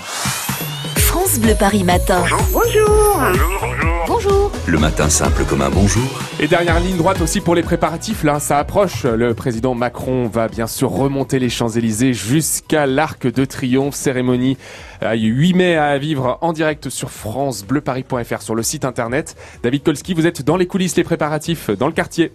France Bleu Paris Matin. Bonjour. Bonjour. Le matin simple comme un bonjour. Et dernière ligne droite aussi pour les préparatifs, là ça approche. Le président Macron va bien sûr remonter les Champs-Élysées jusqu'à l'Arc de Triomphe, cérémonie euh, 8 mai à vivre en direct sur francebleuparis.fr sur le site internet. David Kolski, vous êtes dans les coulisses, les préparatifs dans le quartier.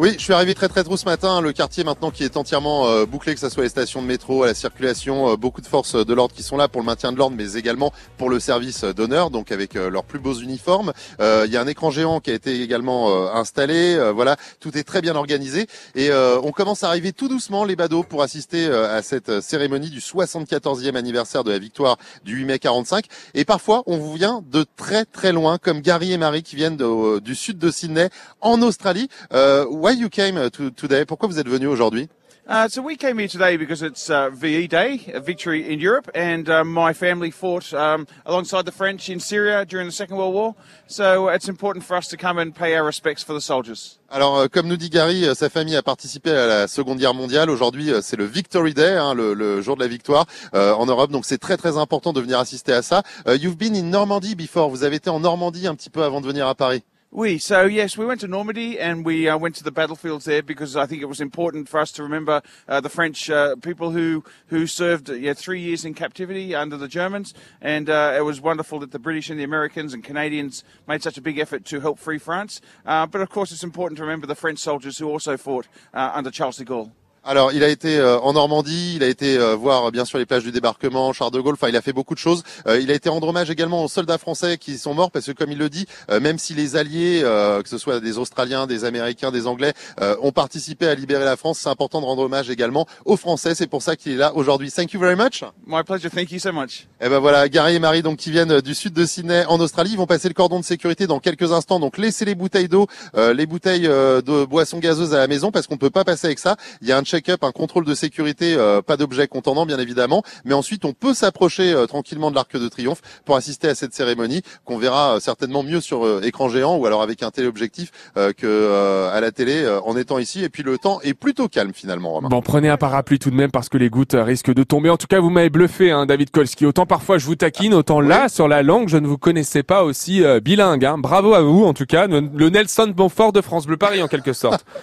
Oui, je suis arrivé très très tôt ce matin. Le quartier maintenant qui est entièrement euh, bouclé, que ce soit les stations de métro, la circulation, euh, beaucoup de forces de l'ordre qui sont là pour le maintien de l'ordre, mais également pour le service d'honneur, donc avec euh, leurs plus beaux uniformes. Euh, Il y a un écran géant qui a été également euh, installé. Euh, voilà, tout est très bien organisé et euh, on commence à arriver tout doucement les badauds pour assister euh, à cette cérémonie du 74e anniversaire de la victoire du 8 mai 45. Et parfois, on vous vient de très très loin, comme Gary et Marie qui viennent du sud de Sydney, en Australie. Euh, why you came to, today? Pourquoi vous êtes venu aujourd'hui? Uh, so we came here today because it's uh, VE Day, a victory in Europe, and um, my family fought um, alongside the French in Syria during the Second World War. So it's important for us to come and pay our respects for the soldiers. Alors, euh, comme nous dit Gary, euh, sa famille a participé à la Seconde Guerre mondiale. Aujourd'hui, euh, c'est le Victory Day, hein, le, le jour de la victoire euh, en Europe. Donc, c'est très très important de venir assister à ça. Euh, you've been in Normandy before. Vous avez été en Normandie un petit peu avant de venir à Paris. We so yes, we went to Normandy and we uh, went to the battlefields there because I think it was important for us to remember uh, the French uh, people who who served yeah, three years in captivity under the Germans, and uh, it was wonderful that the British and the Americans and Canadians made such a big effort to help free France. Uh, but of course, it's important to remember the French soldiers who also fought uh, under Charles de Gaulle. Alors, il a été euh, en Normandie, il a été euh, voir bien sûr les plages du débarquement, Charles de Gaulle. Enfin, il a fait beaucoup de choses. Euh, il a été rendre hommage également aux soldats français qui sont morts parce que, comme il le dit, euh, même si les alliés, euh, que ce soit des Australiens, des Américains, des Anglais, euh, ont participé à libérer la France, c'est important de rendre hommage également aux Français. C'est pour ça qu'il est là aujourd'hui. Thank you very much. My pleasure. Thank you so much. Eh ben voilà, Gary et Marie donc qui viennent du sud de Sydney en Australie, ils vont passer le cordon de sécurité dans quelques instants. Donc laissez les bouteilles d'eau, euh, les bouteilles euh, de boissons gazeuses à la maison parce qu'on peut pas passer avec ça. Il y a un check-up, un contrôle de sécurité, euh, pas d'objets contendants bien évidemment, mais ensuite on peut s'approcher euh, tranquillement de l'Arc de Triomphe pour assister à cette cérémonie qu'on verra euh, certainement mieux sur euh, écran géant ou alors avec un téléobjectif euh, que à la télé en étant ici. Et puis le temps est plutôt calme finalement. Romain. Bon, prenez un parapluie tout de même parce que les gouttes risquent de tomber. En tout cas, vous m'avez bluffé, hein, David Kolski. Autant parfois je vous taquine, autant là, sur la langue, je ne vous connaissais pas aussi bilingue. Hein. Bravo à vous, en tout cas. Le Nelson Bonfort de France Bleu Paris, en quelque sorte.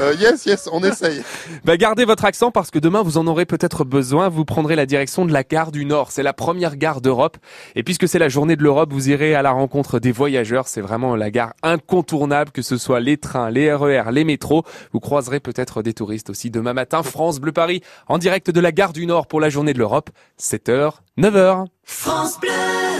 Euh, yes, yes, on essaye. Bah, gardez votre accent parce que demain vous en aurez peut-être besoin. Vous prendrez la direction de la gare du Nord. C'est la première gare d'Europe. Et puisque c'est la journée de l'Europe, vous irez à la rencontre des voyageurs. C'est vraiment la gare incontournable, que ce soit les trains, les RER, les métros. Vous croiserez peut-être des touristes aussi demain matin. France Bleu Paris en direct de la gare du Nord pour la journée de l'Europe. 7h, 9h. France Bleu.